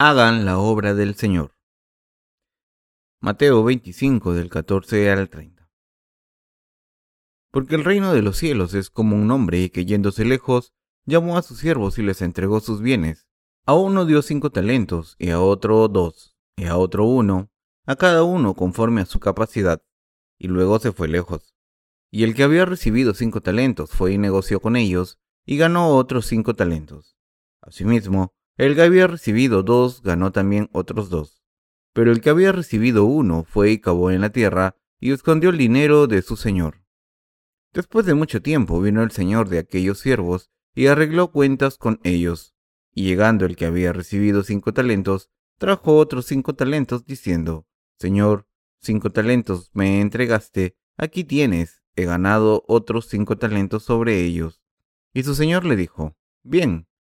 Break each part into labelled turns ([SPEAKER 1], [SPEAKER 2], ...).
[SPEAKER 1] hagan la obra del Señor. Mateo 25 del 14 al 30. Porque el reino de los cielos es como un hombre que yéndose lejos llamó a sus siervos y les entregó sus bienes. A uno dio cinco talentos, y a otro dos, y a otro uno, a cada uno conforme a su capacidad, y luego se fue lejos. Y el que había recibido cinco talentos fue y negoció con ellos, y ganó otros cinco talentos. Asimismo, el que había recibido dos ganó también otros dos. Pero el que había recibido uno fue y cavó en la tierra y escondió el dinero de su señor. Después de mucho tiempo vino el señor de aquellos siervos y arregló cuentas con ellos. Y llegando el que había recibido cinco talentos, trajo otros cinco talentos diciendo, Señor, cinco talentos me entregaste, aquí tienes, he ganado otros cinco talentos sobre ellos. Y su señor le dijo, Bien,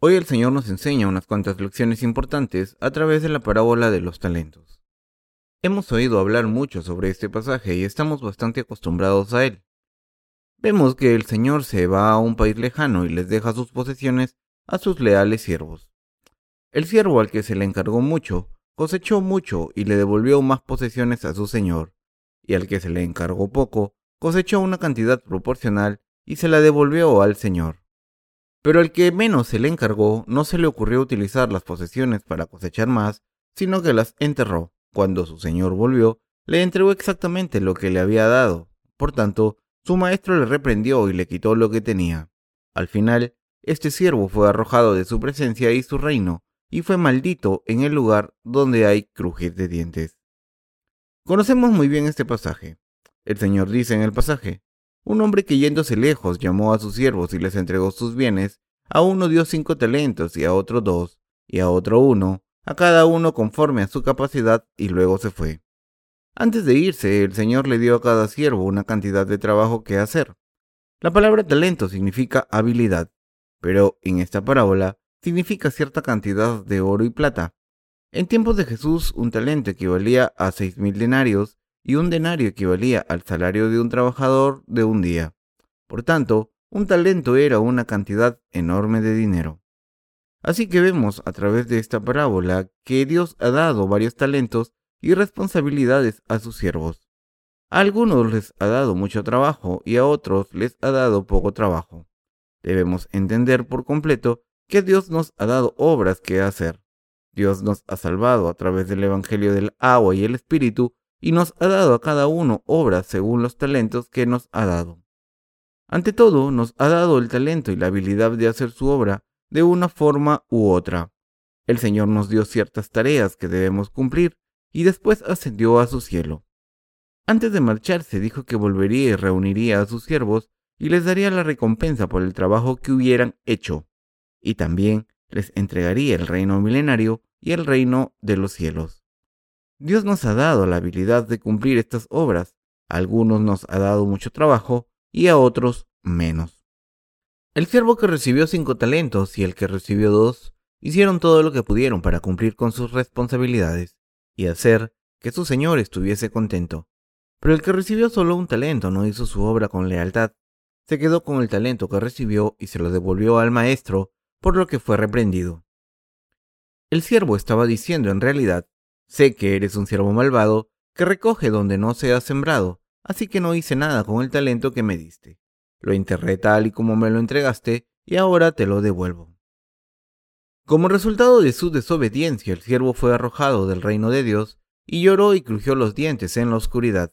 [SPEAKER 1] Hoy el Señor nos enseña unas cuantas lecciones importantes a través de la parábola de los talentos. Hemos oído hablar mucho sobre este pasaje y estamos bastante acostumbrados a él. Vemos que el Señor se va a un país lejano y les deja sus posesiones a sus leales siervos. El siervo al que se le encargó mucho cosechó mucho y le devolvió más posesiones a su Señor, y al que se le encargó poco cosechó una cantidad proporcional y se la devolvió al Señor. Pero al que menos se le encargó no se le ocurrió utilizar las posesiones para cosechar más, sino que las enterró. Cuando su señor volvió, le entregó exactamente lo que le había dado. Por tanto, su maestro le reprendió y le quitó lo que tenía. Al final, este siervo fue arrojado de su presencia y su reino, y fue maldito en el lugar donde hay crujir de dientes. Conocemos muy bien este pasaje. El Señor dice en el pasaje, un hombre que yéndose lejos llamó a sus siervos y les entregó sus bienes, a uno dio cinco talentos y a otro dos, y a otro uno, a cada uno conforme a su capacidad, y luego se fue. Antes de irse, el Señor le dio a cada siervo una cantidad de trabajo que hacer. La palabra talento significa habilidad, pero en esta parábola significa cierta cantidad de oro y plata. En tiempos de Jesús, un talento equivalía a seis mil denarios y un denario equivalía al salario de un trabajador de un día. Por tanto, un talento era una cantidad enorme de dinero. Así que vemos a través de esta parábola que Dios ha dado varios talentos y responsabilidades a sus siervos. A algunos les ha dado mucho trabajo y a otros les ha dado poco trabajo. Debemos entender por completo que Dios nos ha dado obras que hacer. Dios nos ha salvado a través del Evangelio del agua y el Espíritu y nos ha dado a cada uno obras según los talentos que nos ha dado. Ante todo, nos ha dado el talento y la habilidad de hacer su obra de una forma u otra. El Señor nos dio ciertas tareas que debemos cumplir y después ascendió a su cielo. Antes de marcharse dijo que volvería y reuniría a sus siervos y les daría la recompensa por el trabajo que hubieran hecho, y también les entregaría el reino milenario y el reino de los cielos. Dios nos ha dado la habilidad de cumplir estas obras. A algunos nos ha dado mucho trabajo y a otros menos. El siervo que recibió cinco talentos y el que recibió dos hicieron todo lo que pudieron para cumplir con sus responsabilidades y hacer que su señor estuviese contento. Pero el que recibió solo un talento no hizo su obra con lealtad. Se quedó con el talento que recibió y se lo devolvió al maestro, por lo que fue reprendido. El siervo estaba diciendo en realidad, sé que eres un siervo malvado, que recoge donde no se ha sembrado, así que no hice nada con el talento que me diste. Lo enterré tal y como me lo entregaste, y ahora te lo devuelvo. Como resultado de su desobediencia, el siervo fue arrojado del reino de Dios y lloró y crujió los dientes en la oscuridad.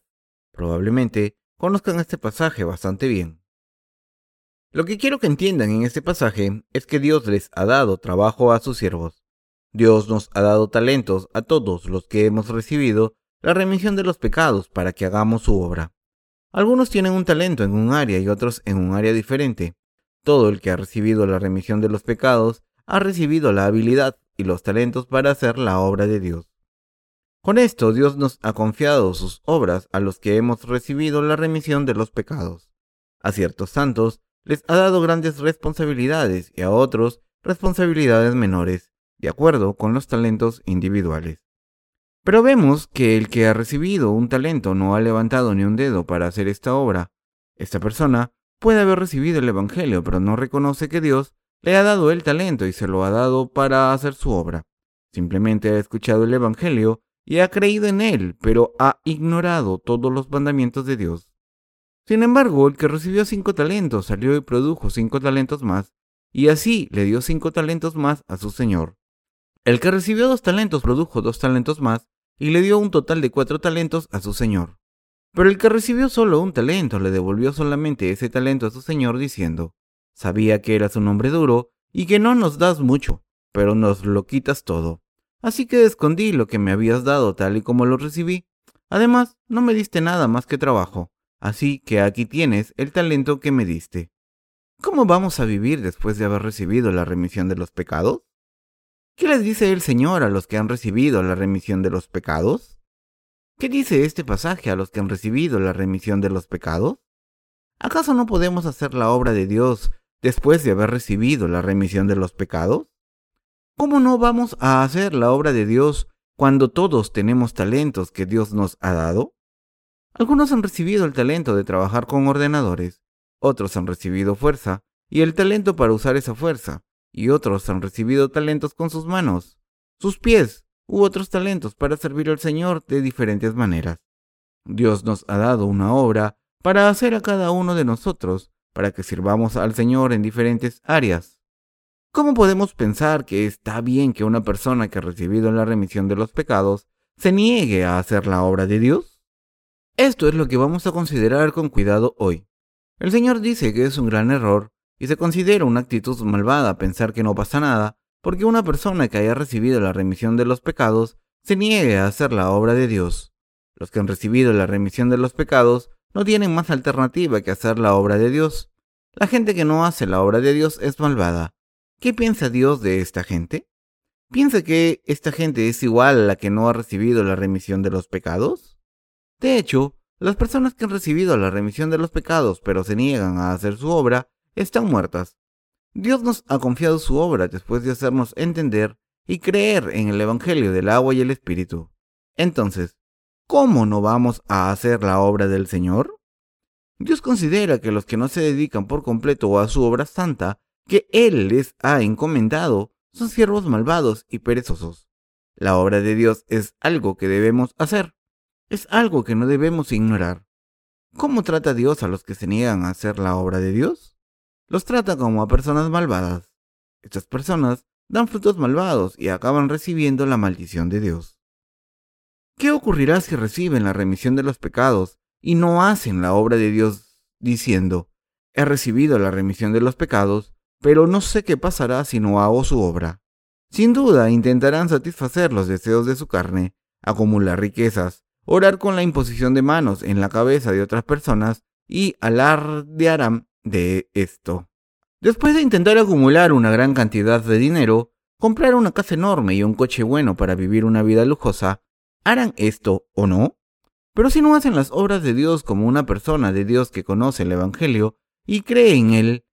[SPEAKER 1] Probablemente conozcan este pasaje bastante bien. Lo que quiero que entiendan en este pasaje es que Dios les ha dado trabajo a sus siervos. Dios nos ha dado talentos a todos los que hemos recibido la remisión de los pecados para que hagamos su obra. Algunos tienen un talento en un área y otros en un área diferente. Todo el que ha recibido la remisión de los pecados ha recibido la habilidad y los talentos para hacer la obra de Dios. Con esto Dios nos ha confiado sus obras a los que hemos recibido la remisión de los pecados. A ciertos santos les ha dado grandes responsabilidades y a otros responsabilidades menores, de acuerdo con los talentos individuales. Pero vemos que el que ha recibido un talento no ha levantado ni un dedo para hacer esta obra. Esta persona puede haber recibido el Evangelio, pero no reconoce que Dios le ha dado el talento y se lo ha dado para hacer su obra. Simplemente ha escuchado el Evangelio y ha creído en él, pero ha ignorado todos los mandamientos de Dios. Sin embargo, el que recibió cinco talentos salió y produjo cinco talentos más, y así le dio cinco talentos más a su Señor. El que recibió dos talentos produjo dos talentos más, y le dio un total de cuatro talentos a su Señor. Pero el que recibió solo un talento le devolvió solamente ese talento a su Señor diciendo, Sabía que eras un hombre duro y que no nos das mucho, pero nos lo quitas todo. Así que escondí lo que me habías dado tal y como lo recibí. Además, no me diste nada más que trabajo, así que aquí tienes el talento que me diste. ¿Cómo vamos a vivir después de haber recibido la remisión de los pecados? ¿Qué les dice el Señor a los que han recibido la remisión de los pecados? ¿Qué dice este pasaje a los que han recibido la remisión de los pecados? ¿Acaso no podemos hacer la obra de Dios después de haber recibido la remisión de los pecados? ¿Cómo no vamos a hacer la obra de Dios cuando todos tenemos talentos que Dios nos ha dado? Algunos han recibido el talento de trabajar con ordenadores, otros han recibido fuerza y el talento para usar esa fuerza, y otros han recibido talentos con sus manos, sus pies u otros talentos para servir al Señor de diferentes maneras. Dios nos ha dado una obra para hacer a cada uno de nosotros para que sirvamos al Señor en diferentes áreas. ¿Cómo podemos pensar que está bien que una persona que ha recibido la remisión de los pecados se niegue a hacer la obra de Dios? Esto es lo que vamos a considerar con cuidado hoy. El Señor dice que es un gran error y se considera una actitud malvada pensar que no pasa nada porque una persona que haya recibido la remisión de los pecados se niegue a hacer la obra de Dios. Los que han recibido la remisión de los pecados no tienen más alternativa que hacer la obra de Dios. La gente que no hace la obra de Dios es malvada. ¿Qué piensa Dios de esta gente? ¿Piensa que esta gente es igual a la que no ha recibido la remisión de los pecados? De hecho, las personas que han recibido la remisión de los pecados pero se niegan a hacer su obra están muertas. Dios nos ha confiado su obra después de hacernos entender y creer en el Evangelio del agua y el Espíritu. Entonces, ¿cómo no vamos a hacer la obra del Señor? Dios considera que los que no se dedican por completo a su obra santa que Él les ha encomendado son siervos malvados y perezosos. La obra de Dios es algo que debemos hacer, es algo que no debemos ignorar. ¿Cómo trata Dios a los que se niegan a hacer la obra de Dios? Los trata como a personas malvadas. Estas personas dan frutos malvados y acaban recibiendo la maldición de Dios. ¿Qué ocurrirá si reciben la remisión de los pecados y no hacen la obra de Dios diciendo, he recibido la remisión de los pecados, pero no sé qué pasará si no hago su obra? Sin duda intentarán satisfacer los deseos de su carne, acumular riquezas, orar con la imposición de manos en la cabeza de otras personas y alardearán de esto. Después de intentar acumular una gran cantidad de dinero, comprar una casa enorme y un coche bueno para vivir una vida lujosa, harán esto o no? Pero si no hacen las obras de Dios como una persona de Dios que conoce el Evangelio y cree en él,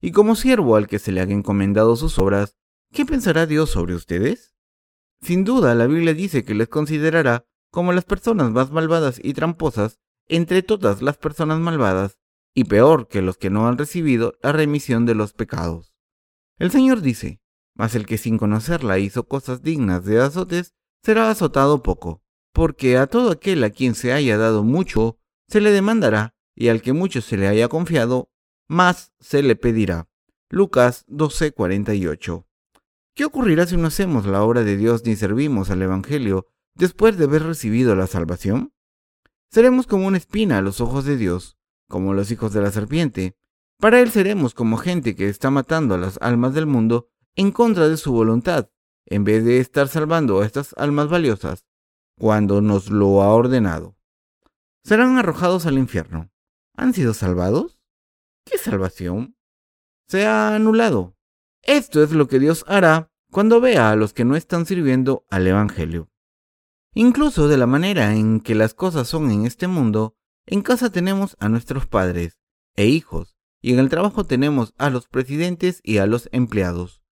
[SPEAKER 1] y como siervo al que se le han encomendado sus obras, ¿qué pensará Dios sobre ustedes? Sin duda, la Biblia dice que les considerará como las personas más malvadas y tramposas entre todas las personas malvadas y peor que los que no han recibido la remisión de los pecados. El Señor dice, mas el que sin conocerla hizo cosas dignas de azotes, será azotado poco, porque a todo aquel a quien se haya dado mucho, se le demandará, y al que mucho se le haya confiado, más se le pedirá. Lucas 12:48. ¿Qué ocurrirá si no hacemos la obra de Dios ni servimos al Evangelio después de haber recibido la salvación? Seremos como una espina a los ojos de Dios, como los hijos de la serpiente. Para Él seremos como gente que está matando a las almas del mundo en contra de su voluntad, en vez de estar salvando a estas almas valiosas cuando nos lo ha ordenado. Serán arrojados al infierno. ¿Han sido salvados? ¿Qué salvación? Se ha anulado. Esto es lo que Dios hará cuando vea a los que no están sirviendo al Evangelio. Incluso de la manera en que las cosas son en este mundo, en casa tenemos a nuestros padres e hijos, y en el trabajo tenemos a los presidentes y a los empleados.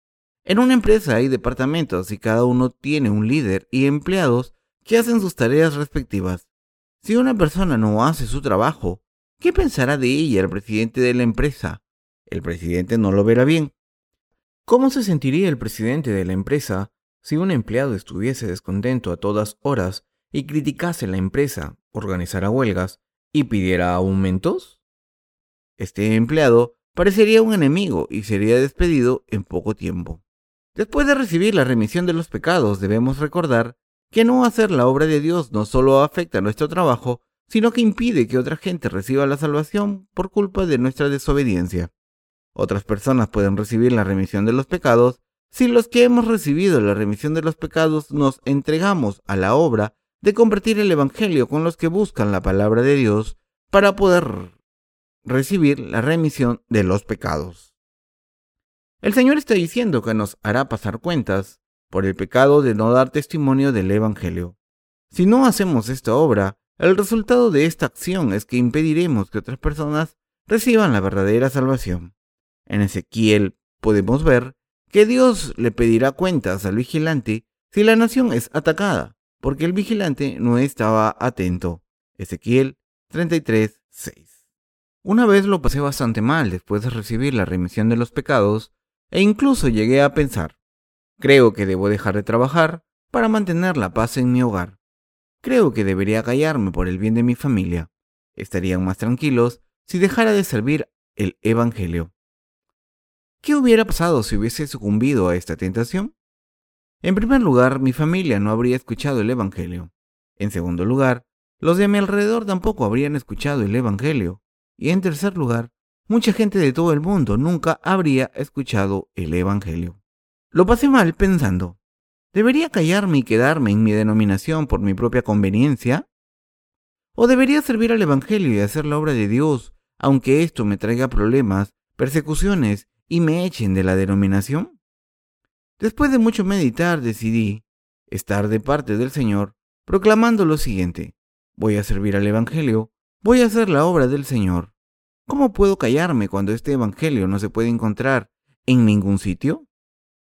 [SPEAKER 1] En una empresa hay departamentos y cada uno tiene un líder y empleados que hacen sus tareas respectivas. Si una persona no hace su trabajo, ¿qué pensará de ella el presidente de la empresa? El presidente no lo verá bien. ¿Cómo se sentiría el presidente de la empresa si un empleado estuviese descontento a todas horas y criticase la empresa, organizara huelgas y pidiera aumentos? Este empleado parecería un enemigo y sería despedido en poco tiempo. Después de recibir la remisión de los pecados, debemos recordar que no hacer la obra de Dios no solo afecta nuestro trabajo, sino que impide que otra gente reciba la salvación por culpa de nuestra desobediencia. Otras personas pueden recibir la remisión de los pecados si los que hemos recibido la remisión de los pecados nos entregamos a la obra de convertir el Evangelio con los que buscan la palabra de Dios para poder recibir la remisión de los pecados. El Señor está diciendo que nos hará pasar cuentas por el pecado de no dar testimonio del Evangelio. Si no hacemos esta obra, el resultado de esta acción es que impediremos que otras personas reciban la verdadera salvación. En Ezequiel podemos ver que Dios le pedirá cuentas al vigilante si la nación es atacada, porque el vigilante no estaba atento. Ezequiel 33, 6. Una vez lo pasé bastante mal después de recibir la remisión de los pecados, e incluso llegué a pensar, creo que debo dejar de trabajar para mantener la paz en mi hogar. Creo que debería callarme por el bien de mi familia. Estarían más tranquilos si dejara de servir el Evangelio. ¿Qué hubiera pasado si hubiese sucumbido a esta tentación? En primer lugar, mi familia no habría escuchado el Evangelio. En segundo lugar, los de mi alrededor tampoco habrían escuchado el Evangelio. Y en tercer lugar, mucha gente de todo el mundo nunca habría escuchado el Evangelio. Lo pasé mal pensando, ¿debería callarme y quedarme en mi denominación por mi propia conveniencia? ¿O debería servir al Evangelio y hacer la obra de Dios, aunque esto me traiga problemas, persecuciones y me echen de la denominación? Después de mucho meditar decidí estar de parte del Señor, proclamando lo siguiente, voy a servir al Evangelio, voy a hacer la obra del Señor. ¿Cómo puedo callarme cuando este Evangelio no se puede encontrar en ningún sitio?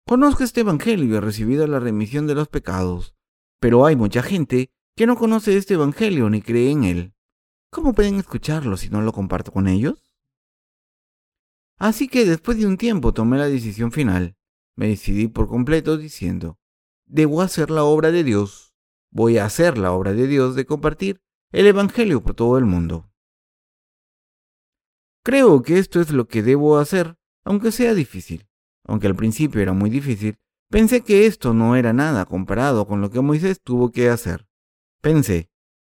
[SPEAKER 1] Conozco este Evangelio y he recibido la remisión de los pecados, pero hay mucha gente que no conoce este Evangelio ni cree en él. ¿Cómo pueden escucharlo si no lo comparto con ellos? Así que después de un tiempo tomé la decisión final. Me decidí por completo diciendo, debo hacer la obra de Dios. Voy a hacer la obra de Dios de compartir el Evangelio por todo el mundo. Creo que esto es lo que debo hacer, aunque sea difícil. Aunque al principio era muy difícil, pensé que esto no era nada comparado con lo que Moisés tuvo que hacer. Pensé,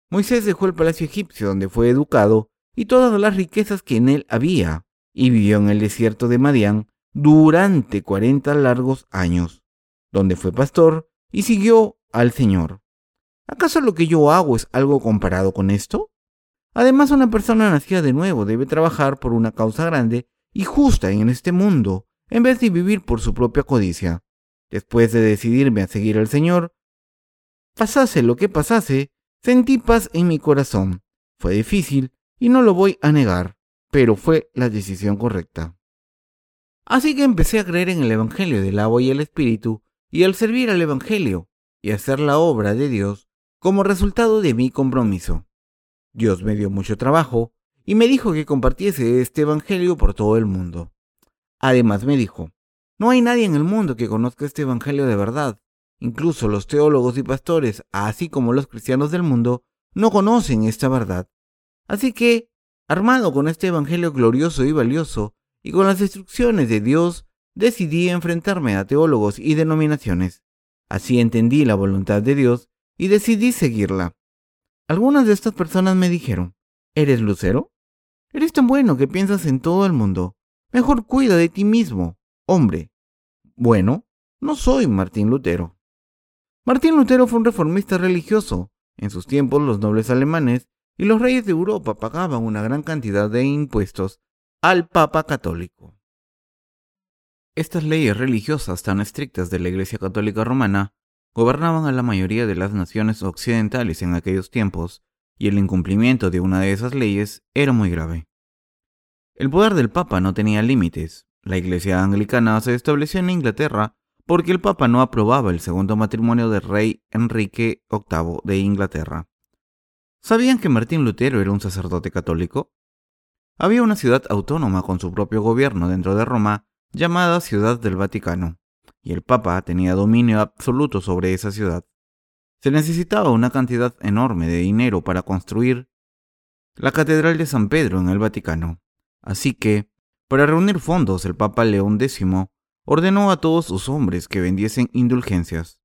[SPEAKER 1] Moisés dejó el palacio egipcio donde fue educado y todas las riquezas que en él había y vivió en el desierto de Madián durante cuarenta largos años, donde fue pastor y siguió al Señor. ¿Acaso lo que yo hago es algo comparado con esto? Además, una persona nacida de nuevo debe trabajar por una causa grande y justa en este mundo, en vez de vivir por su propia codicia. Después de decidirme a seguir al Señor, pasase lo que pasase, sentí paz en mi corazón. Fue difícil y no lo voy a negar pero fue la decisión correcta. Así que empecé a creer en el Evangelio del agua y el Espíritu, y al servir al Evangelio y hacer la obra de Dios como resultado de mi compromiso. Dios me dio mucho trabajo y me dijo que compartiese este Evangelio por todo el mundo. Además me dijo, no hay nadie en el mundo que conozca este Evangelio de verdad. Incluso los teólogos y pastores, así como los cristianos del mundo, no conocen esta verdad. Así que, armado con este Evangelio glorioso y valioso, y con las instrucciones de Dios, decidí enfrentarme a teólogos y denominaciones. Así entendí la voluntad de Dios y decidí seguirla. Algunas de estas personas me dijeron, ¿eres lucero? Eres tan bueno que piensas en todo el mundo. Mejor cuida de ti mismo, hombre. Bueno, no soy Martín Lutero. Martín Lutero fue un reformista religioso. En sus tiempos los nobles alemanes y los reyes de Europa pagaban una gran cantidad de impuestos al Papa católico. Estas leyes religiosas tan estrictas de la Iglesia Católica Romana gobernaban a la mayoría de las naciones occidentales en aquellos tiempos, y el incumplimiento de una de esas leyes era muy grave. El poder del Papa no tenía límites. La Iglesia anglicana se estableció en Inglaterra porque el Papa no aprobaba el segundo matrimonio del rey Enrique VIII de Inglaterra. ¿Sabían que Martín Lutero era un sacerdote católico? Había una ciudad autónoma con su propio gobierno dentro de Roma llamada Ciudad del Vaticano y el Papa tenía dominio absoluto sobre esa ciudad. Se necesitaba una cantidad enorme de dinero para construir la Catedral de San Pedro en el Vaticano. Así que, para reunir fondos, el Papa León X ordenó a todos sus hombres que vendiesen indulgencias.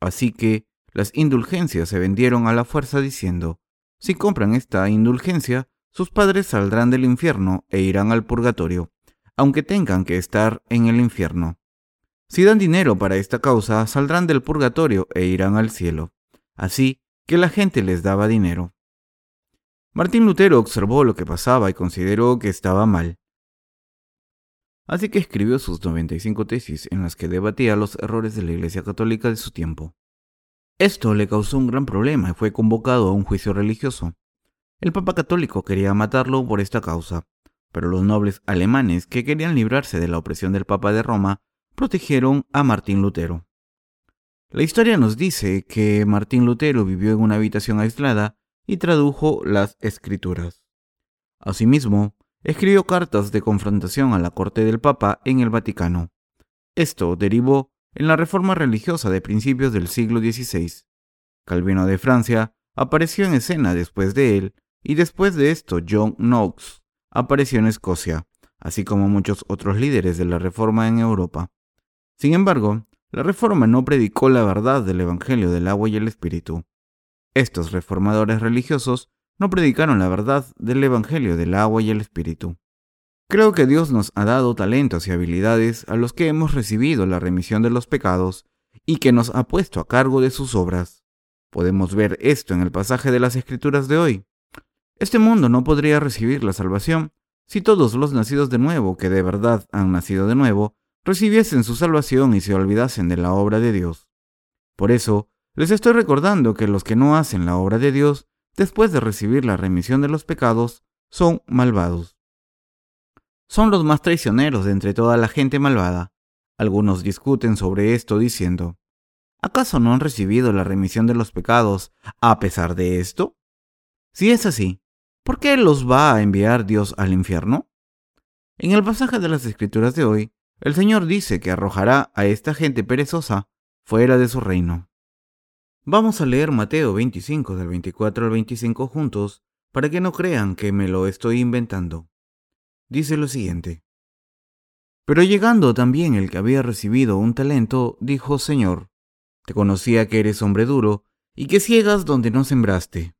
[SPEAKER 1] Así que las indulgencias se vendieron a la fuerza diciendo, si compran esta indulgencia, sus padres saldrán del infierno e irán al purgatorio, aunque tengan que estar en el infierno. Si dan dinero para esta causa, saldrán del purgatorio e irán al cielo. Así que la gente les daba dinero. Martín Lutero observó lo que pasaba y consideró que estaba mal. Así que escribió sus 95 tesis en las que debatía los errores de la Iglesia Católica de su tiempo. Esto le causó un gran problema y fue convocado a un juicio religioso. El Papa Católico quería matarlo por esta causa, pero los nobles alemanes que querían librarse de la opresión del Papa de Roma protegieron a Martín Lutero. La historia nos dice que Martín Lutero vivió en una habitación aislada y tradujo las escrituras. Asimismo, escribió cartas de confrontación a la corte del Papa en el Vaticano. Esto derivó en la reforma religiosa de principios del siglo XVI. Calvino de Francia apareció en escena después de él y después de esto John Knox apareció en Escocia, así como muchos otros líderes de la reforma en Europa. Sin embargo, la reforma no predicó la verdad del Evangelio del agua y el Espíritu. Estos reformadores religiosos no predicaron la verdad del Evangelio del agua y el Espíritu. Creo que Dios nos ha dado talentos y habilidades a los que hemos recibido la remisión de los pecados y que nos ha puesto a cargo de sus obras. Podemos ver esto en el pasaje de las Escrituras de hoy. Este mundo no podría recibir la salvación si todos los nacidos de nuevo, que de verdad han nacido de nuevo, recibiesen su salvación y se olvidasen de la obra de Dios. Por eso, les estoy recordando que los que no hacen la obra de Dios, después de recibir la remisión de los pecados, son malvados. Son los más traicioneros de entre toda la gente malvada. Algunos discuten sobre esto diciendo, ¿acaso no han recibido la remisión de los pecados a pesar de esto? Si es así, ¿por qué los va a enviar Dios al infierno? En el pasaje de las Escrituras de hoy, el Señor dice que arrojará a esta gente perezosa fuera de su reino. Vamos a leer Mateo 25 del 24 al 25 juntos para que no crean que me lo estoy inventando. Dice lo siguiente. Pero llegando también el que había recibido un talento, dijo, Señor, te conocía que eres hombre duro y que ciegas donde no sembraste,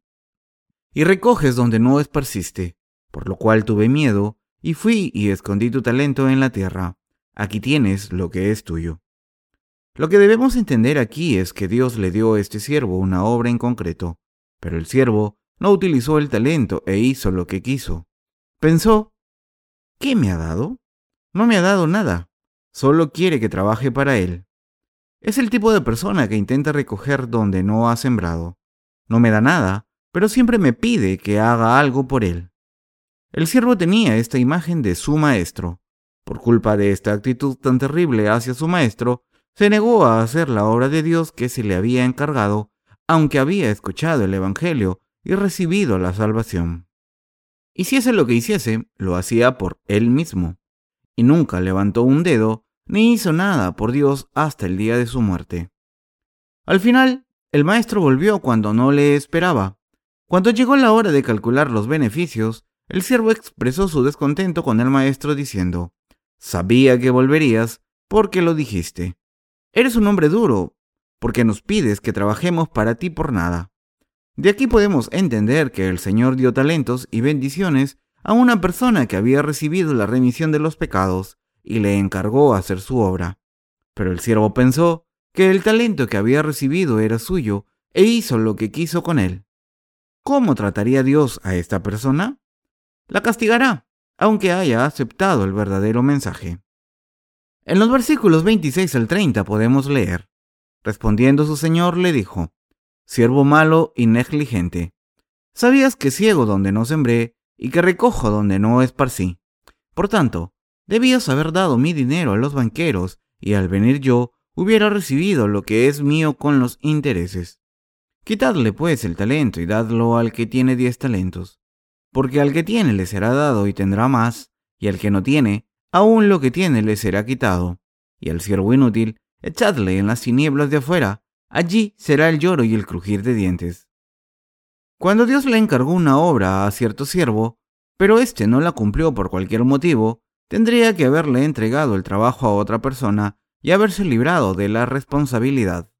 [SPEAKER 1] y recoges donde no esparciste, por lo cual tuve miedo, y fui y escondí tu talento en la tierra aquí tienes lo que es tuyo. Lo que debemos entender aquí es que Dios le dio a este siervo una obra en concreto, pero el siervo no utilizó el talento e hizo lo que quiso. Pensó, ¿qué me ha dado? No me ha dado nada, solo quiere que trabaje para él. Es el tipo de persona que intenta recoger donde no ha sembrado. No me da nada, pero siempre me pide que haga algo por él. El siervo tenía esta imagen de su maestro, por culpa de esta actitud tan terrible hacia su maestro, se negó a hacer la obra de Dios que se le había encargado, aunque había escuchado el Evangelio y recibido la salvación. Hiciese lo que hiciese, lo hacía por él mismo, y nunca levantó un dedo ni hizo nada por Dios hasta el día de su muerte. Al final, el maestro volvió cuando no le esperaba. Cuando llegó la hora de calcular los beneficios, el siervo expresó su descontento con el maestro diciendo, Sabía que volverías porque lo dijiste. Eres un hombre duro, porque nos pides que trabajemos para ti por nada. De aquí podemos entender que el Señor dio talentos y bendiciones a una persona que había recibido la remisión de los pecados y le encargó hacer su obra. Pero el siervo pensó que el talento que había recibido era suyo e hizo lo que quiso con él. ¿Cómo trataría Dios a esta persona? La castigará, aunque haya aceptado el verdadero mensaje. En los versículos 26 al 30 podemos leer, respondiendo su señor le dijo, siervo malo y negligente. Sabías que ciego donde no sembré y que recojo donde no esparcí. Por tanto, debías haber dado mi dinero a los banqueros y al venir yo hubiera recibido lo que es mío con los intereses. Quitadle pues el talento y dadlo al que tiene diez talentos, porque al que tiene le será dado y tendrá más, y al que no tiene, aún lo que tiene le será quitado, y al siervo inútil, echadle en las tinieblas de afuera, Allí será el lloro y el crujir de dientes. Cuando Dios le encargó una obra a cierto siervo, pero éste no la cumplió por cualquier motivo, tendría que haberle entregado el trabajo a otra persona y haberse librado de la responsabilidad.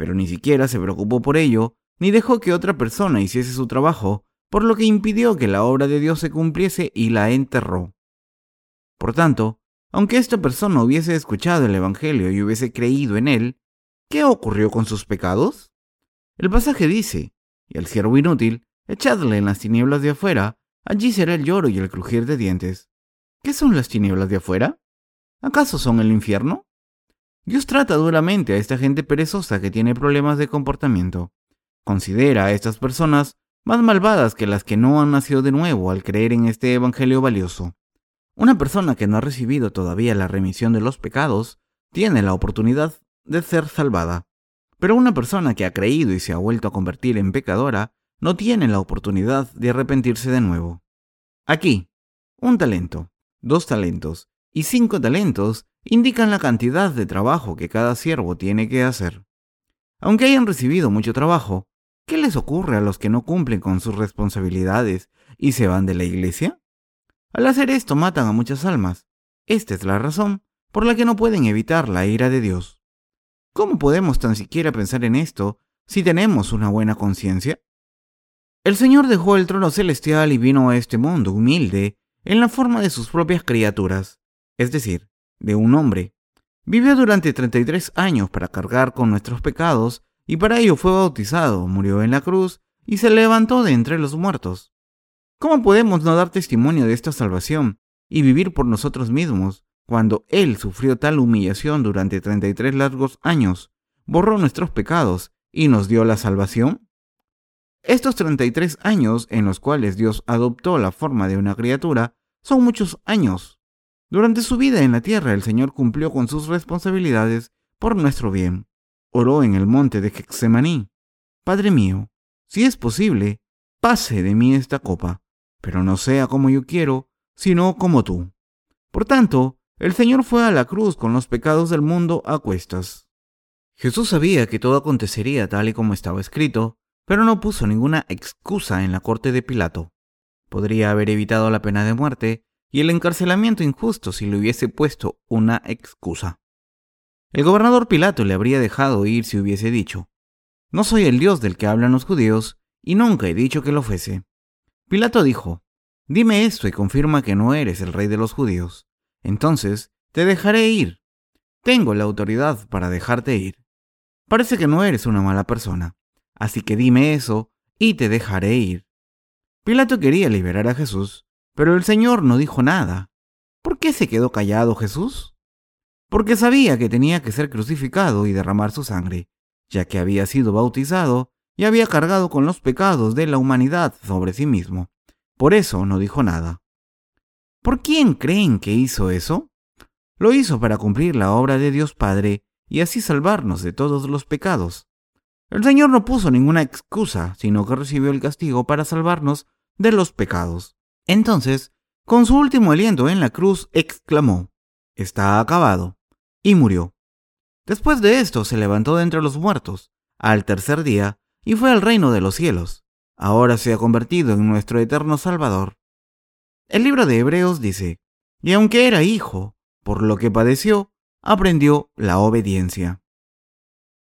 [SPEAKER 1] Pero ni siquiera se preocupó por ello, ni dejó que otra persona hiciese su trabajo, por lo que impidió que la obra de Dios se cumpliese y la enterró. Por tanto, aunque esta persona hubiese escuchado el Evangelio y hubiese creído en él, ¿Qué ocurrió con sus pecados? El pasaje dice, y al siervo inútil, echadle en las tinieblas de afuera, allí será el lloro y el crujir de dientes. ¿Qué son las tinieblas de afuera? ¿Acaso son el infierno? Dios trata duramente a esta gente perezosa que tiene problemas de comportamiento. Considera a estas personas más malvadas que las que no han nacido de nuevo al creer en este Evangelio valioso. Una persona que no ha recibido todavía la remisión de los pecados tiene la oportunidad de ser salvada. Pero una persona que ha creído y se ha vuelto a convertir en pecadora no tiene la oportunidad de arrepentirse de nuevo. Aquí, un talento, dos talentos y cinco talentos indican la cantidad de trabajo que cada siervo tiene que hacer. Aunque hayan recibido mucho trabajo, ¿qué les ocurre a los que no cumplen con sus responsabilidades y se van de la iglesia? Al hacer esto matan a muchas almas. Esta es la razón por la que no pueden evitar la ira de Dios. ¿Cómo podemos tan siquiera pensar en esto si tenemos una buena conciencia? El Señor dejó el trono celestial y vino a este mundo humilde en la forma de sus propias criaturas, es decir, de un hombre. Vivió durante 33 años para cargar con nuestros pecados y para ello fue bautizado, murió en la cruz y se levantó de entre los muertos. ¿Cómo podemos no dar testimonio de esta salvación y vivir por nosotros mismos cuando Él sufrió tal humillación durante 33 largos años, borró nuestros pecados y nos dio la salvación? Estos 33 años en los cuales Dios adoptó la forma de una criatura son muchos años. Durante su vida en la tierra el Señor cumplió con sus responsabilidades por nuestro bien. Oró en el monte de Gexemaní. Padre mío, si es posible, pase de mí esta copa, pero no sea como yo quiero, sino como tú. Por tanto, el Señor fue a la cruz con los pecados del mundo a cuestas. Jesús sabía que todo acontecería tal y como estaba escrito, pero no puso ninguna excusa en la corte de Pilato. Podría haber evitado la pena de muerte y el encarcelamiento injusto si le hubiese puesto una excusa. El gobernador Pilato le habría dejado ir si hubiese dicho, No soy el Dios del que hablan los judíos, y nunca he dicho que lo fuese. Pilato dijo, Dime esto y confirma que no eres el rey de los judíos. Entonces, te dejaré ir. Tengo la autoridad para dejarte ir. Parece que no eres una mala persona, así que dime eso y te dejaré ir. Pilato quería liberar a Jesús, pero el Señor no dijo nada. ¿Por qué se quedó callado Jesús? Porque sabía que tenía que ser crucificado y derramar su sangre, ya que había sido bautizado y había cargado con los pecados de la humanidad sobre sí mismo. Por eso no dijo nada. ¿Por quién creen que hizo eso? Lo hizo para cumplir la obra de Dios Padre y así salvarnos de todos los pecados. El Señor no puso ninguna excusa, sino que recibió el castigo para salvarnos de los pecados. Entonces, con su último aliento en la cruz, exclamó, Está acabado, y murió. Después de esto se levantó de entre los muertos, al tercer día, y fue al reino de los cielos. Ahora se ha convertido en nuestro eterno Salvador. El libro de Hebreos dice, y aunque era hijo, por lo que padeció, aprendió la obediencia.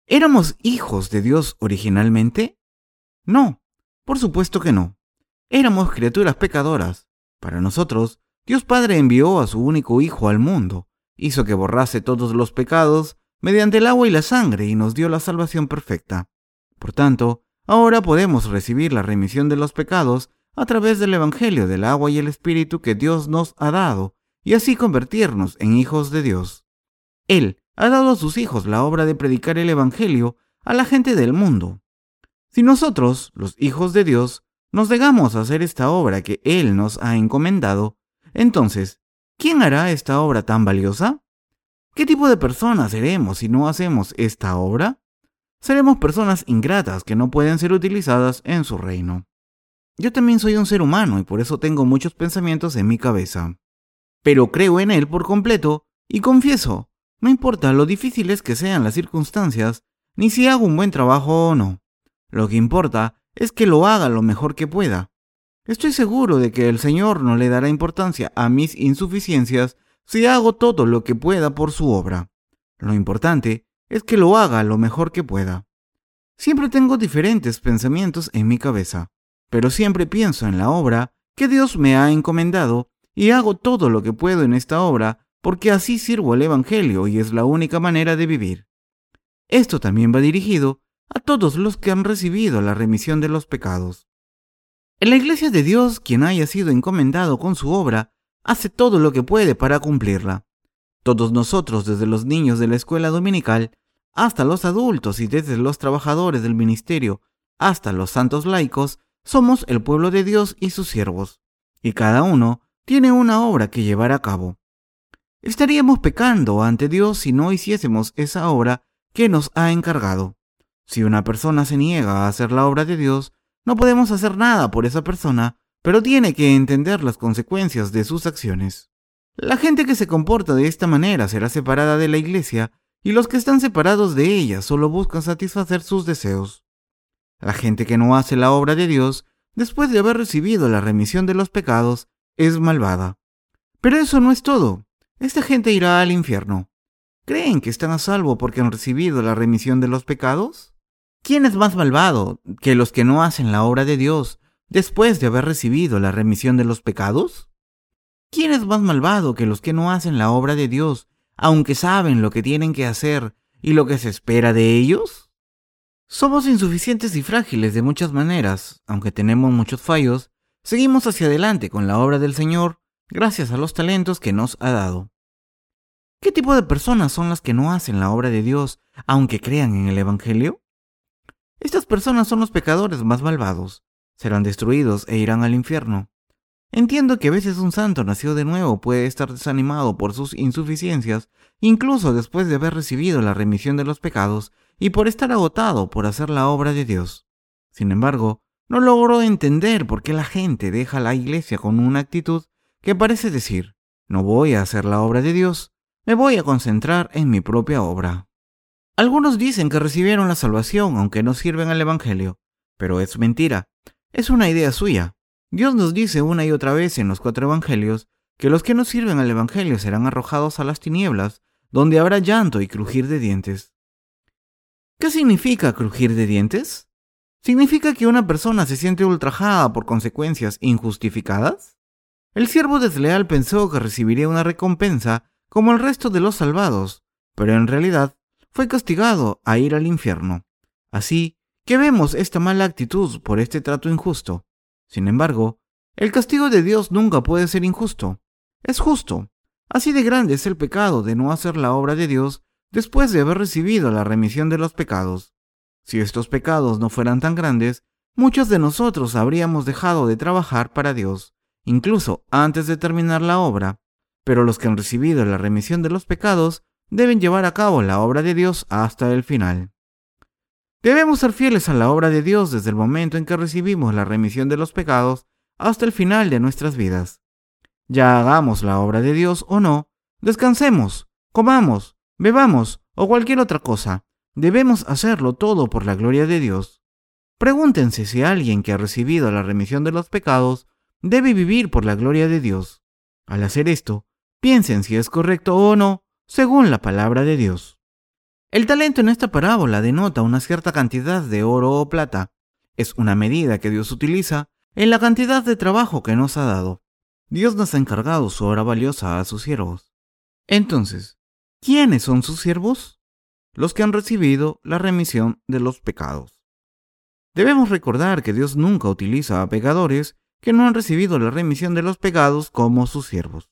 [SPEAKER 1] ¿Éramos hijos de Dios originalmente? No, por supuesto que no. Éramos criaturas pecadoras. Para nosotros, Dios Padre envió a su único Hijo al mundo, hizo que borrase todos los pecados mediante el agua y la sangre y nos dio la salvación perfecta. Por tanto, ahora podemos recibir la remisión de los pecados a través del Evangelio del agua y el Espíritu que Dios nos ha dado, y así convertirnos en hijos de Dios. Él ha dado a sus hijos la obra de predicar el Evangelio a la gente del mundo. Si nosotros, los hijos de Dios, nos negamos a hacer esta obra que Él nos ha encomendado, entonces, ¿quién hará esta obra tan valiosa? ¿Qué tipo de personas seremos si no hacemos esta obra? Seremos personas ingratas que no pueden ser utilizadas en su reino. Yo también soy un ser humano y por eso tengo muchos pensamientos en mi cabeza. Pero creo en Él por completo y confieso no importa lo difíciles que sean las circunstancias, ni si hago un buen trabajo o no. Lo que importa es que lo haga lo mejor que pueda. Estoy seguro de que el Señor no le dará importancia a mis insuficiencias si hago todo lo que pueda por su obra. Lo importante es que lo haga lo mejor que pueda. Siempre tengo diferentes pensamientos en mi cabeza, pero siempre pienso en la obra que Dios me ha encomendado y hago todo lo que puedo en esta obra porque así sirvo el Evangelio y es la única manera de vivir. Esto también va dirigido a todos los que han recibido la remisión de los pecados. En la Iglesia de Dios, quien haya sido encomendado con su obra, hace todo lo que puede para cumplirla. Todos nosotros, desde los niños de la escuela dominical, hasta los adultos y desde los trabajadores del ministerio hasta los santos laicos, somos el pueblo de Dios y sus siervos, y cada uno tiene una obra que llevar a cabo. Estaríamos pecando ante Dios si no hiciésemos esa obra que nos ha encargado. Si una persona se niega a hacer la obra de Dios, no podemos hacer nada por esa persona, pero tiene que entender las consecuencias de sus acciones. La gente que se comporta de esta manera será separada de la iglesia y los que están separados de ella solo buscan satisfacer sus deseos. La gente que no hace la obra de Dios, después de haber recibido la remisión de los pecados, es malvada. Pero eso no es todo esta gente irá al infierno. ¿Creen que están a salvo porque han recibido la remisión de los pecados? ¿Quién es más malvado que los que no hacen la obra de Dios después de haber recibido la remisión de los pecados? ¿Quién es más malvado que los que no hacen la obra de Dios, aunque saben lo que tienen que hacer y lo que se espera de ellos? Somos insuficientes y frágiles de muchas maneras, aunque tenemos muchos fallos, seguimos hacia adelante con la obra del Señor gracias a los talentos que nos ha dado. ¿Qué tipo de personas son las que no hacen la obra de Dios aunque crean en el Evangelio? Estas personas son los pecadores más malvados, serán destruidos e irán al infierno. Entiendo que a veces un santo nacido de nuevo puede estar desanimado por sus insuficiencias, incluso después de haber recibido la remisión de los pecados y por estar agotado por hacer la obra de Dios. Sin embargo, no logro entender por qué la gente deja la iglesia con una actitud que parece decir, no voy a hacer la obra de Dios, me voy a concentrar en mi propia obra. Algunos dicen que recibieron la salvación aunque no sirven al Evangelio, pero es mentira, es una idea suya. Dios nos dice una y otra vez en los cuatro Evangelios que los que no sirven al Evangelio serán arrojados a las tinieblas, donde habrá llanto y crujir de dientes. ¿Qué significa crujir de dientes? ¿Significa que una persona se siente ultrajada por consecuencias injustificadas? El siervo desleal pensó que recibiría una recompensa como el resto de los salvados, pero en realidad fue castigado a ir al infierno. Así que vemos esta mala actitud por este trato injusto. Sin embargo, el castigo de Dios nunca puede ser injusto. Es justo. Así de grande es el pecado de no hacer la obra de Dios después de haber recibido la remisión de los pecados. Si estos pecados no fueran tan grandes, muchos de nosotros habríamos dejado de trabajar para Dios incluso antes de terminar la obra, pero los que han recibido la remisión de los pecados deben llevar a cabo la obra de Dios hasta el final. Debemos ser fieles a la obra de Dios desde el momento en que recibimos la remisión de los pecados hasta el final de nuestras vidas. Ya hagamos la obra de Dios o no, descansemos, comamos, bebamos o cualquier otra cosa. Debemos hacerlo todo por la gloria de Dios. Pregúntense si alguien que ha recibido la remisión de los pecados debe vivir por la gloria de Dios. Al hacer esto, piensen si es correcto o no, según la palabra de Dios. El talento en esta parábola denota una cierta cantidad de oro o plata. Es una medida que Dios utiliza en la cantidad de trabajo que nos ha dado. Dios nos ha encargado su obra valiosa a sus siervos. Entonces, ¿quiénes son sus siervos? Los que han recibido la remisión de los pecados. Debemos recordar que Dios nunca utiliza a pecadores que no han recibido la remisión de los pecados como sus siervos.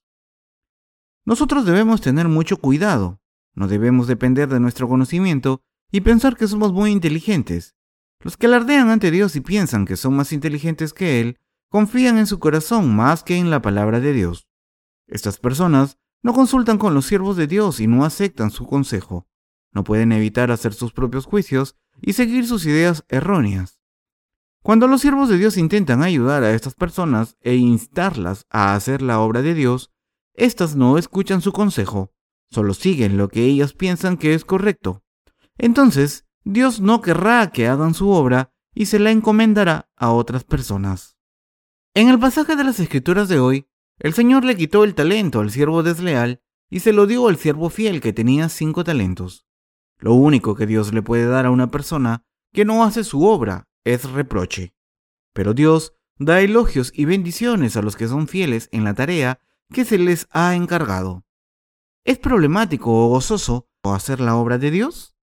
[SPEAKER 1] Nosotros debemos tener mucho cuidado, no debemos depender de nuestro conocimiento y pensar que somos muy inteligentes. Los que alardean ante Dios y piensan que son más inteligentes que Él, confían en su corazón más que en la palabra de Dios. Estas personas no consultan con los siervos de Dios y no aceptan su consejo. No pueden evitar hacer sus propios juicios y seguir sus ideas erróneas. Cuando los siervos de Dios intentan ayudar a estas personas e instarlas a hacer la obra de Dios, éstas no escuchan su consejo, solo siguen lo que ellas piensan que es correcto. Entonces, Dios no querrá que hagan su obra y se la encomendará a otras personas. En el pasaje de las Escrituras de hoy, el Señor le quitó el talento al siervo desleal y se lo dio al siervo fiel que tenía cinco talentos. Lo único que Dios le puede dar a una persona que no hace su obra es reproche. Pero Dios da elogios y bendiciones a los que son fieles en la tarea que se les ha encargado. ¿Es problemático o gozoso hacer la obra de Dios?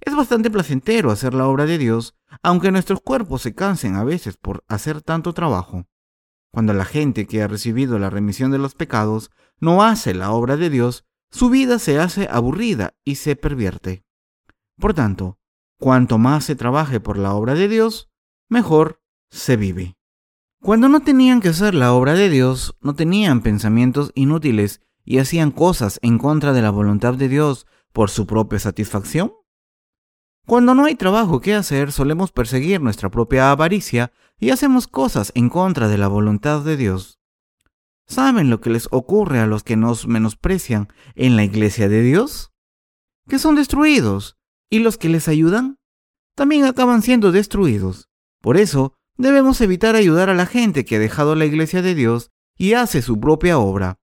[SPEAKER 1] Es bastante placentero hacer la obra de Dios, aunque nuestros cuerpos se cansen a veces por hacer tanto trabajo. Cuando la gente que ha recibido la remisión de los pecados no hace la obra de Dios, su vida se hace aburrida y se pervierte. Por tanto, Cuanto más se trabaje por la obra de Dios, mejor se vive. Cuando no tenían que hacer la obra de Dios, no tenían pensamientos inútiles y hacían cosas en contra de la voluntad de Dios por su propia satisfacción. Cuando no hay trabajo que hacer, solemos perseguir nuestra propia avaricia y hacemos cosas en contra de la voluntad de Dios. ¿Saben lo que les ocurre a los que nos menosprecian en la iglesia de Dios? Que son destruidos y los que les ayudan también acaban siendo destruidos. Por eso, debemos evitar ayudar a la gente que ha dejado la iglesia de Dios y hace su propia obra.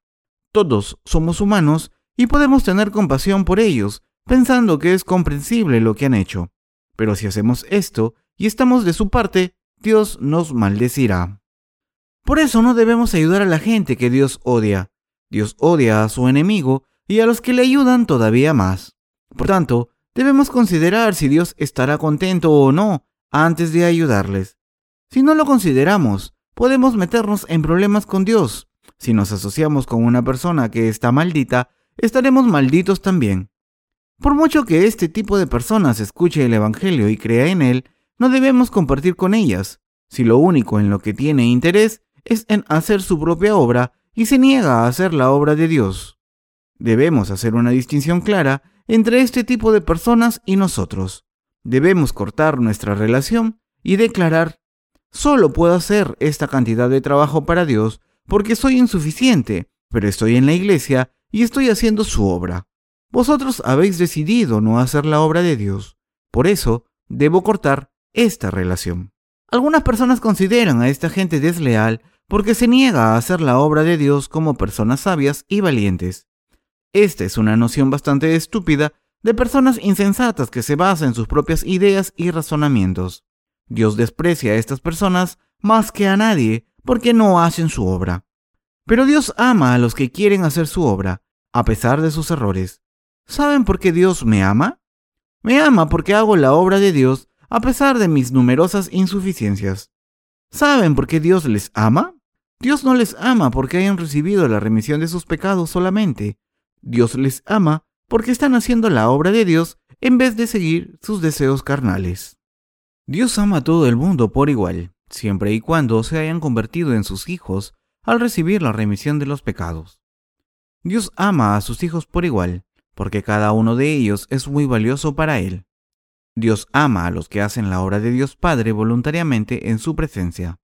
[SPEAKER 1] Todos somos humanos y podemos tener compasión por ellos, pensando que es comprensible lo que han hecho. Pero si hacemos esto y estamos de su parte, Dios nos maldecirá. Por eso no debemos ayudar a la gente que Dios odia. Dios odia a su enemigo y a los que le ayudan todavía más. Por tanto, Debemos considerar si Dios estará contento o no antes de ayudarles. Si no lo consideramos, podemos meternos en problemas con Dios. Si nos asociamos con una persona que está maldita, estaremos malditos también. Por mucho que este tipo de personas escuche el Evangelio y crea en él, no debemos compartir con ellas, si lo único en lo que tiene interés es en hacer su propia obra y se niega a hacer la obra de Dios. Debemos hacer una distinción clara entre este tipo de personas y nosotros. Debemos cortar nuestra relación y declarar, solo puedo hacer esta cantidad de trabajo para Dios porque soy insuficiente, pero estoy en la iglesia y estoy haciendo su obra. Vosotros habéis decidido no hacer la obra de Dios, por eso debo cortar esta relación. Algunas personas consideran a esta gente desleal porque se niega a hacer la obra de Dios como personas sabias y valientes. Esta es una noción bastante estúpida de personas insensatas que se basan en sus propias ideas y razonamientos. Dios desprecia a estas personas más que a nadie porque no hacen su obra. Pero Dios ama a los que quieren hacer su obra, a pesar de sus errores. ¿Saben por qué Dios me ama? Me ama porque hago la obra de Dios a pesar de mis numerosas insuficiencias. ¿Saben por qué Dios les ama? Dios no les ama porque hayan recibido la remisión de sus pecados solamente, Dios les ama porque están haciendo la obra de Dios en vez de seguir sus deseos carnales. Dios ama a todo el mundo por igual, siempre y cuando se hayan convertido en sus hijos al recibir la remisión de los pecados. Dios ama a sus hijos por igual, porque cada uno de ellos es muy valioso para Él. Dios ama a los que hacen la obra de Dios Padre voluntariamente en su presencia.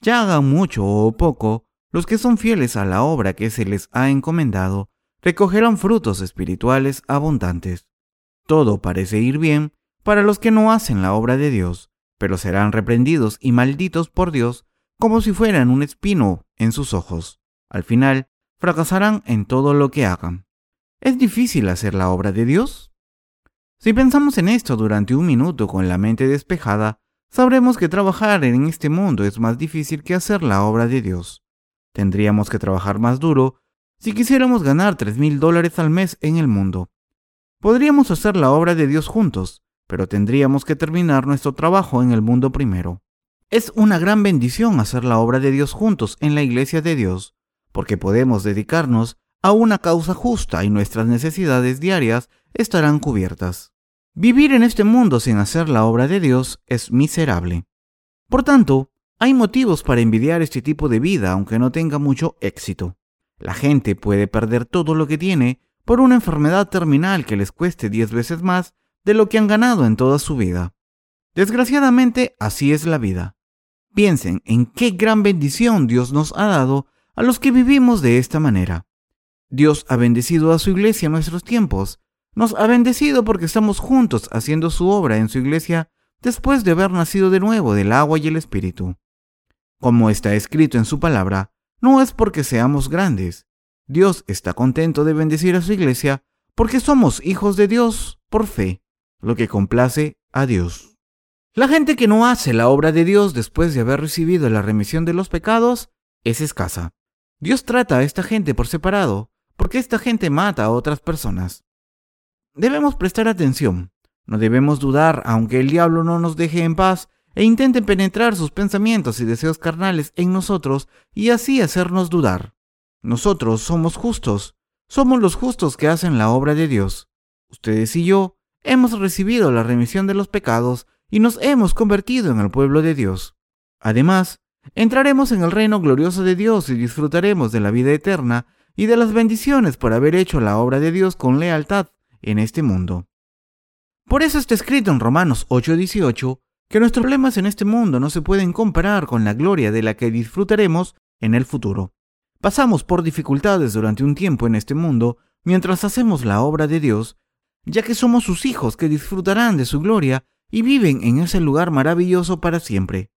[SPEAKER 1] Ya hagan mucho o poco, los que son fieles a la obra que se les ha encomendado, recogerán frutos espirituales abundantes. Todo parece ir bien para los que no hacen la obra de Dios, pero serán reprendidos y malditos por Dios como si fueran un espino en sus ojos. Al final, fracasarán en todo lo que hagan. ¿Es difícil hacer la obra de Dios? Si pensamos en esto durante un minuto con la mente despejada, sabremos que trabajar en este mundo es más difícil que hacer la obra de Dios. Tendríamos que trabajar más duro si quisiéramos ganar tres mil dólares al mes en el mundo. Podríamos hacer la obra de Dios juntos, pero tendríamos que terminar nuestro trabajo en el mundo primero. Es una gran bendición hacer la obra de Dios juntos en la iglesia de Dios, porque podemos dedicarnos a una causa justa y nuestras necesidades diarias estarán cubiertas. Vivir en este mundo sin hacer la obra de Dios es miserable. Por tanto, hay motivos para envidiar este tipo de vida aunque no tenga mucho éxito. La gente puede perder todo lo que tiene por una enfermedad terminal que les cueste diez veces más de lo que han ganado en toda su vida. Desgraciadamente, así es la vida. Piensen en qué gran bendición Dios nos ha dado a los que vivimos de esta manera. Dios ha bendecido a su iglesia en nuestros tiempos. Nos ha bendecido porque estamos juntos haciendo su obra en su iglesia después de haber nacido de nuevo del agua y el Espíritu. Como está escrito en su palabra, no es porque seamos grandes. Dios está contento de bendecir a su iglesia porque somos hijos de Dios por fe, lo que complace a Dios. La gente que no hace la obra de Dios después de haber recibido la remisión de los pecados es escasa. Dios trata a esta gente por separado, porque esta gente mata a otras personas. Debemos prestar atención, no debemos dudar aunque el diablo no nos deje en paz e intente penetrar sus pensamientos y deseos carnales en nosotros y así hacernos dudar. Nosotros somos justos, somos los justos que hacen la obra de Dios. Ustedes y yo hemos recibido la remisión de los pecados y nos hemos convertido en el pueblo de Dios. Además, entraremos en el reino glorioso de Dios y disfrutaremos de la vida eterna y de las bendiciones por haber hecho la obra de Dios con lealtad en este mundo. Por eso está escrito en Romanos 8:18 que nuestros problemas en este mundo no se pueden comparar con la gloria de la que disfrutaremos en el futuro. Pasamos por dificultades durante un tiempo en este mundo mientras hacemos la obra de Dios, ya que somos sus hijos que disfrutarán de su gloria y viven en ese lugar maravilloso para siempre.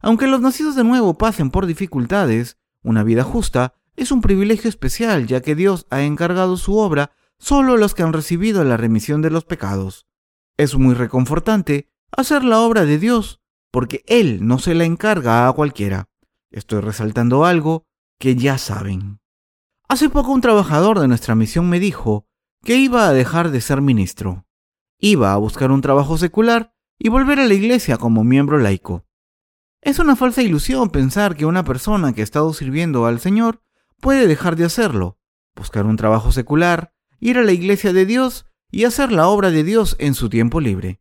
[SPEAKER 1] Aunque los nacidos de nuevo pasen por dificultades, una vida justa es un privilegio especial ya que Dios ha encargado su obra solo a los que han recibido la remisión de los pecados. Es muy reconfortante hacer la obra de Dios porque Él no se la encarga a cualquiera. Estoy resaltando algo que ya saben. Hace poco un trabajador de nuestra misión me dijo que iba a dejar de ser ministro. Iba a buscar un trabajo secular y volver a la iglesia como miembro laico. Es una falsa ilusión pensar que una persona que ha estado sirviendo al Señor puede dejar de hacerlo, buscar un trabajo secular, ir a la iglesia de Dios y hacer la obra de Dios en su tiempo libre.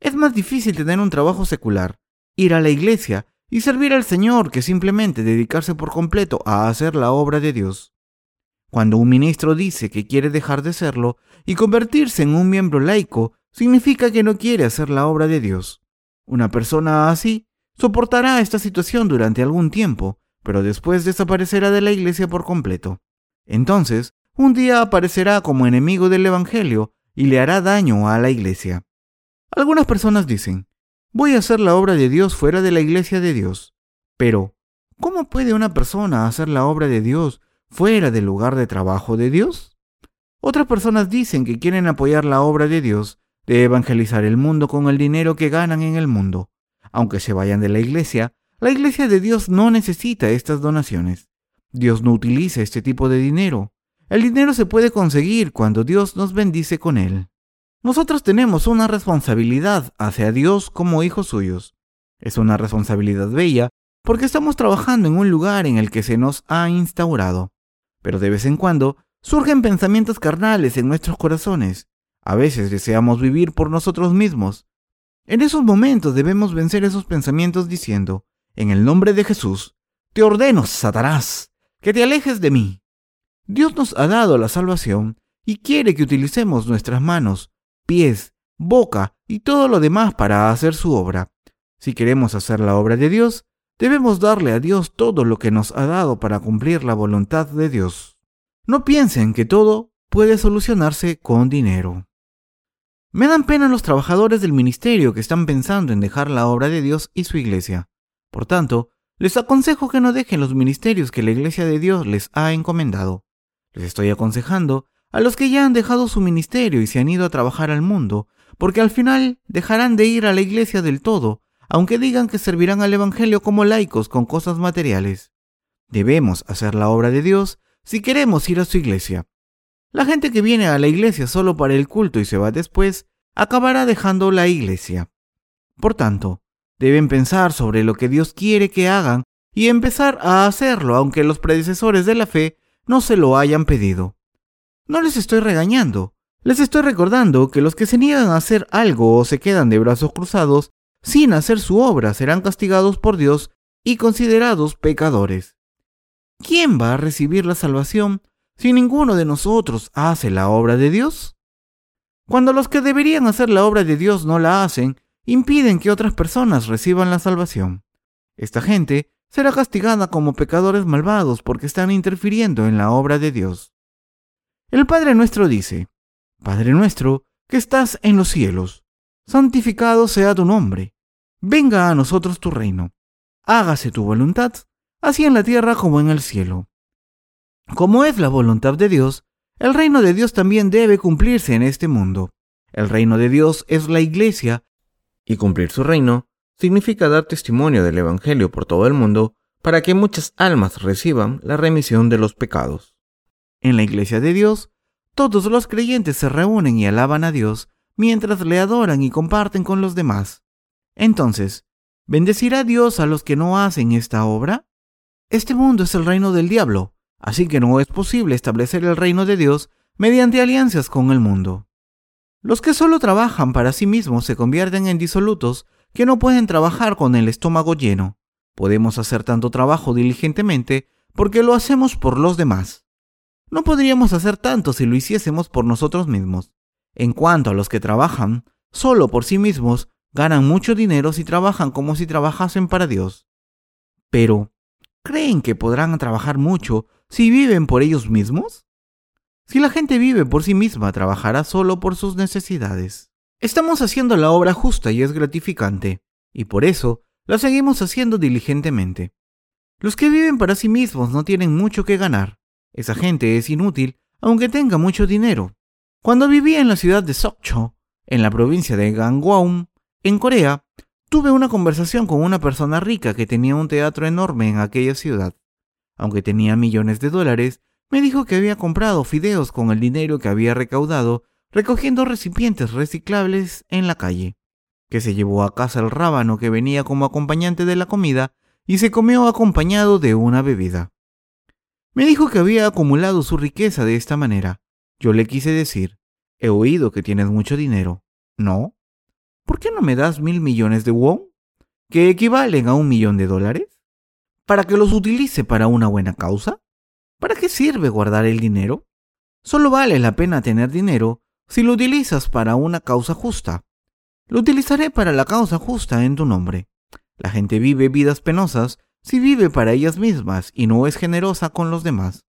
[SPEAKER 1] Es más difícil tener un trabajo secular, ir a la iglesia y servir al Señor que simplemente dedicarse por completo a hacer la obra de Dios. Cuando un ministro dice que quiere dejar de serlo y convertirse en un miembro laico, significa que no quiere hacer la obra de Dios. Una persona así soportará esta situación durante algún tiempo, pero después desaparecerá de la iglesia por completo. Entonces, un día aparecerá como enemigo del Evangelio y le hará daño a la iglesia. Algunas personas dicen, voy a hacer la obra de Dios fuera de la iglesia de Dios. Pero, ¿cómo puede una persona hacer la obra de Dios fuera del lugar de trabajo de Dios? Otras personas dicen que quieren apoyar la obra de Dios de evangelizar el mundo con el dinero que ganan en el mundo. Aunque se vayan de la iglesia, la iglesia de Dios no necesita estas donaciones. Dios no utiliza este tipo de dinero. El dinero se puede conseguir cuando Dios nos bendice con él. Nosotros tenemos una responsabilidad hacia Dios como hijos suyos. Es una responsabilidad bella porque estamos trabajando en un lugar en el que se nos ha instaurado. Pero de vez en cuando surgen pensamientos carnales en nuestros corazones. A veces deseamos vivir por nosotros mismos. En esos momentos debemos vencer esos pensamientos diciendo, en el nombre de Jesús, te ordeno, Satanás, que te alejes de mí. Dios nos ha dado la salvación y quiere que utilicemos nuestras manos, pies, boca y todo lo demás para hacer su obra. Si queremos hacer la obra de Dios, debemos darle a Dios todo lo que nos ha dado para cumplir la voluntad de Dios. No piensen que todo puede solucionarse con dinero. Me dan pena los trabajadores del ministerio que están pensando en dejar la obra de Dios y su iglesia. Por tanto, les aconsejo que no dejen los ministerios que la iglesia de Dios les ha encomendado. Les estoy aconsejando a los que ya han dejado su ministerio y se han ido a trabajar al mundo, porque al final dejarán de ir a la iglesia del todo, aunque digan que servirán al Evangelio como laicos con cosas materiales. Debemos hacer la obra de Dios si queremos ir a su iglesia. La gente que viene a la iglesia solo para el culto y se va después, acabará dejando la iglesia. Por tanto, deben pensar sobre lo que Dios quiere que hagan y empezar a hacerlo aunque los predecesores de la fe no se lo hayan pedido. No les estoy regañando, les estoy recordando que los que se niegan a hacer algo o se quedan de brazos cruzados sin hacer su obra serán castigados por Dios y considerados pecadores. ¿Quién va a recibir la salvación si ninguno de nosotros hace la obra de Dios? Cuando los que deberían hacer la obra de Dios no la hacen, impiden que otras personas reciban la salvación. Esta gente será castigada como pecadores malvados porque están interfiriendo en la obra de Dios. El Padre nuestro dice, Padre nuestro, que estás en los cielos, santificado sea tu nombre, venga a nosotros tu reino, hágase tu voluntad, así en la tierra como en el cielo. Como es la voluntad de Dios, el reino de Dios también debe cumplirse en este mundo. El reino de Dios es la iglesia, y cumplir su reino significa dar testimonio del Evangelio por todo el mundo para que muchas almas reciban la remisión de los pecados. En la iglesia de Dios, todos los creyentes se reúnen y alaban a Dios mientras le adoran y comparten con los demás. Entonces, ¿bendecirá Dios a los que no hacen esta obra? Este mundo es el reino del diablo, Así que no es posible establecer el reino de Dios mediante alianzas con el mundo. Los que solo trabajan para sí mismos se convierten en disolutos que no pueden trabajar con el estómago lleno. Podemos hacer tanto trabajo diligentemente porque lo hacemos por los demás. No podríamos hacer tanto si lo hiciésemos por nosotros mismos. En cuanto a los que trabajan solo por sí mismos, ganan mucho dinero si trabajan como si trabajasen para Dios. Pero, ¿creen que podrán trabajar mucho si viven por ellos mismos? Si la gente vive por sí misma, trabajará solo por sus necesidades. Estamos haciendo la obra justa y es gratificante, y por eso la seguimos haciendo diligentemente. Los que viven para sí mismos no tienen mucho que ganar. Esa gente es inútil, aunque tenga mucho dinero. Cuando vivía en la ciudad de Sokcho, en la provincia de Gangwon, en Corea, tuve una conversación con una persona rica que tenía un teatro enorme en aquella ciudad aunque tenía millones de dólares, me dijo que había comprado fideos con el dinero que había recaudado recogiendo recipientes reciclables en la calle, que se llevó a casa el rábano que venía como acompañante de la comida y se comió acompañado de una bebida. Me dijo que había acumulado su riqueza de esta manera. Yo le quise decir, he oído que tienes mucho dinero. ¿No? ¿Por qué no me das mil millones de won? ¿Que equivalen a un millón de dólares? para que los utilice para una buena causa? ¿Para qué sirve guardar el dinero? Solo vale la pena tener dinero si lo utilizas para una causa justa. Lo utilizaré para la causa justa en tu nombre. La gente vive vidas penosas si vive para ellas mismas y no es generosa con los demás.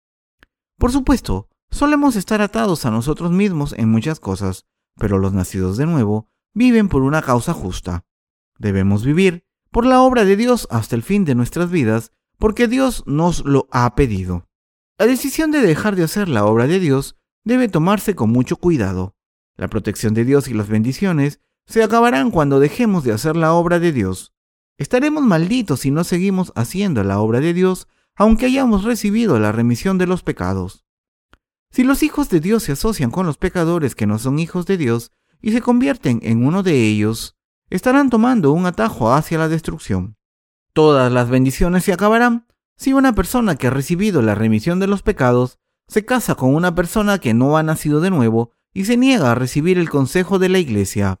[SPEAKER 1] Por supuesto, solemos estar atados a nosotros mismos en muchas cosas, pero los nacidos de nuevo viven por una causa justa. Debemos vivir por la obra de Dios hasta el fin de nuestras vidas, porque Dios nos lo ha pedido. La decisión de dejar de hacer la obra de Dios debe tomarse con mucho cuidado. La protección de Dios y las bendiciones se acabarán cuando dejemos de hacer la obra de Dios. Estaremos malditos si no seguimos haciendo la obra de Dios, aunque hayamos recibido la remisión de los pecados. Si los hijos de Dios se asocian con los pecadores que no son hijos de Dios y se convierten en uno de ellos, estarán tomando un atajo hacia la destrucción. Todas las bendiciones se acabarán si una persona que ha recibido la remisión de los pecados se casa con una persona que no ha nacido de nuevo y se niega a recibir el consejo de la iglesia.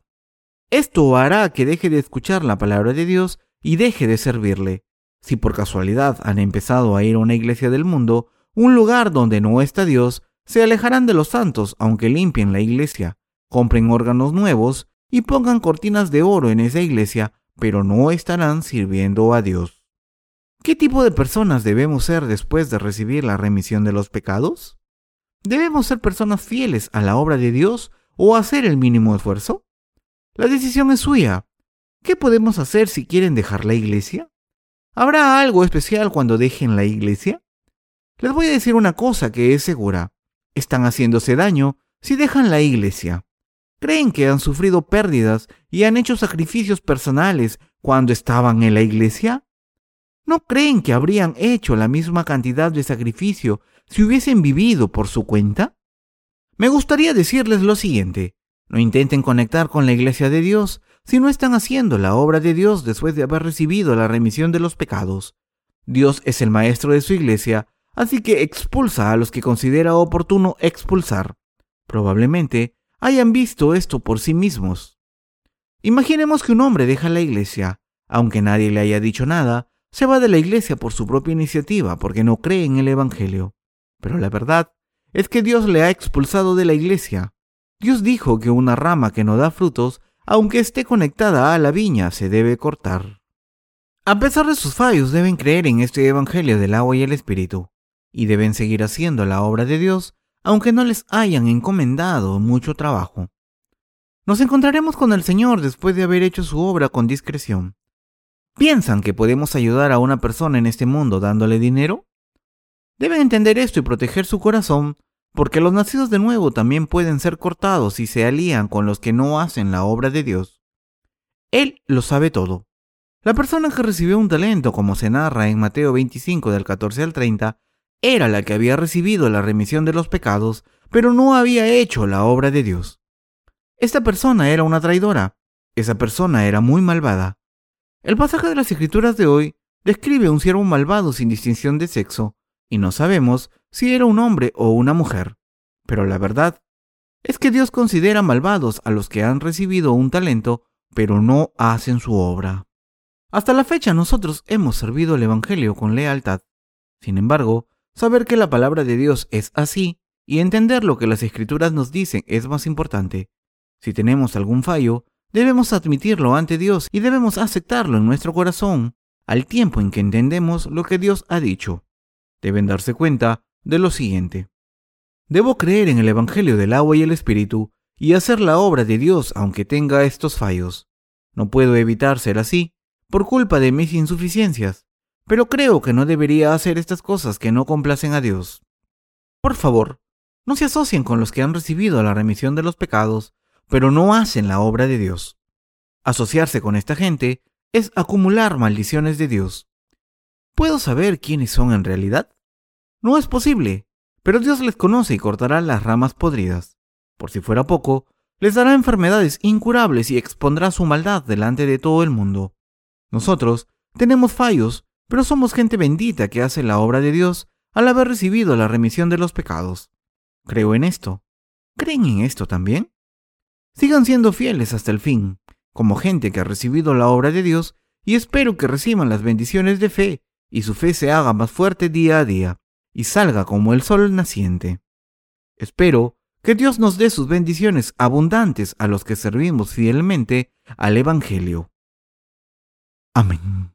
[SPEAKER 1] Esto hará que deje de escuchar la palabra de Dios y deje de servirle. Si por casualidad han empezado a ir a una iglesia del mundo, un lugar donde no está Dios, se alejarán de los santos aunque limpien la iglesia, compren órganos nuevos y pongan cortinas de oro en esa iglesia, pero no estarán sirviendo a Dios. ¿Qué tipo de personas debemos ser después de recibir la remisión de los pecados? ¿Debemos ser personas fieles a la obra de Dios o hacer el mínimo esfuerzo? La decisión es suya. ¿Qué podemos hacer si quieren dejar la iglesia? ¿Habrá algo especial cuando dejen la iglesia? Les voy a decir una cosa que es segura. Están haciéndose daño si dejan la iglesia. Creen que han sufrido pérdidas y han hecho sacrificios personales cuando estaban en la iglesia. ¿No creen que habrían hecho la misma cantidad de sacrificio si hubiesen vivido por su cuenta? Me gustaría decirles lo siguiente. No intenten conectar con la iglesia de Dios si no están haciendo la obra de Dios después de haber recibido la remisión de los pecados. Dios es el maestro de su iglesia, así que expulsa a los que considera oportuno expulsar. Probablemente hayan visto esto por sí mismos. Imaginemos que un hombre deja la iglesia, aunque nadie le haya dicho nada, se va de la iglesia por su propia iniciativa porque no cree en el Evangelio. Pero la verdad es que Dios le ha expulsado de la iglesia. Dios dijo que una rama que no da frutos, aunque esté conectada a la viña, se debe cortar. A pesar de sus fallos, deben creer en este Evangelio del agua y el Espíritu, y deben seguir haciendo la obra de Dios, aunque no les hayan encomendado mucho trabajo. Nos encontraremos con el Señor después de haber hecho su obra con discreción. ¿Piensan que podemos ayudar a una persona en este mundo dándole dinero? Deben entender esto y proteger su corazón, porque los nacidos de nuevo también pueden ser cortados si se alían con los que no hacen la obra de Dios. Él lo sabe todo. La persona que recibió un talento, como se narra en Mateo 25 del 14 al 30, era la que había recibido la remisión de los pecados, pero no había hecho la obra de Dios. Esta persona era una traidora. Esa persona era muy malvada. El pasaje de las Escrituras de hoy describe a un siervo malvado sin distinción de sexo, y no sabemos si era un hombre o una mujer. Pero la verdad es que Dios considera malvados a los que han recibido un talento, pero no hacen su obra. Hasta la fecha nosotros hemos servido el Evangelio con lealtad. Sin embargo, saber que la palabra de Dios es así y entender lo que las Escrituras nos dicen es más importante. Si tenemos algún fallo, Debemos admitirlo ante Dios y debemos aceptarlo en nuestro corazón al tiempo en que entendemos lo que Dios ha dicho. Deben darse cuenta de lo siguiente. Debo creer en el Evangelio del agua y el Espíritu y hacer la obra de Dios aunque tenga estos fallos. No puedo evitar ser así por culpa de mis insuficiencias, pero creo que no debería hacer estas cosas que no complacen a Dios. Por favor, no se asocien con los que han recibido la remisión de los pecados pero no hacen la obra de Dios. Asociarse con esta gente es acumular maldiciones de Dios. ¿Puedo saber quiénes son en realidad? No es posible, pero Dios les conoce y cortará las ramas podridas. Por si fuera poco, les dará enfermedades incurables y expondrá su maldad delante de todo el mundo. Nosotros tenemos fallos, pero somos gente bendita que hace la obra de Dios al haber recibido la remisión de los pecados. Creo en esto. ¿Creen en esto también? Sigan siendo fieles hasta el fin, como gente que ha recibido la obra de Dios, y espero que reciban las bendiciones de fe, y su fe se haga más fuerte día a día, y salga como el sol naciente. Espero que Dios nos dé sus bendiciones abundantes a los que servimos fielmente al Evangelio. Amén.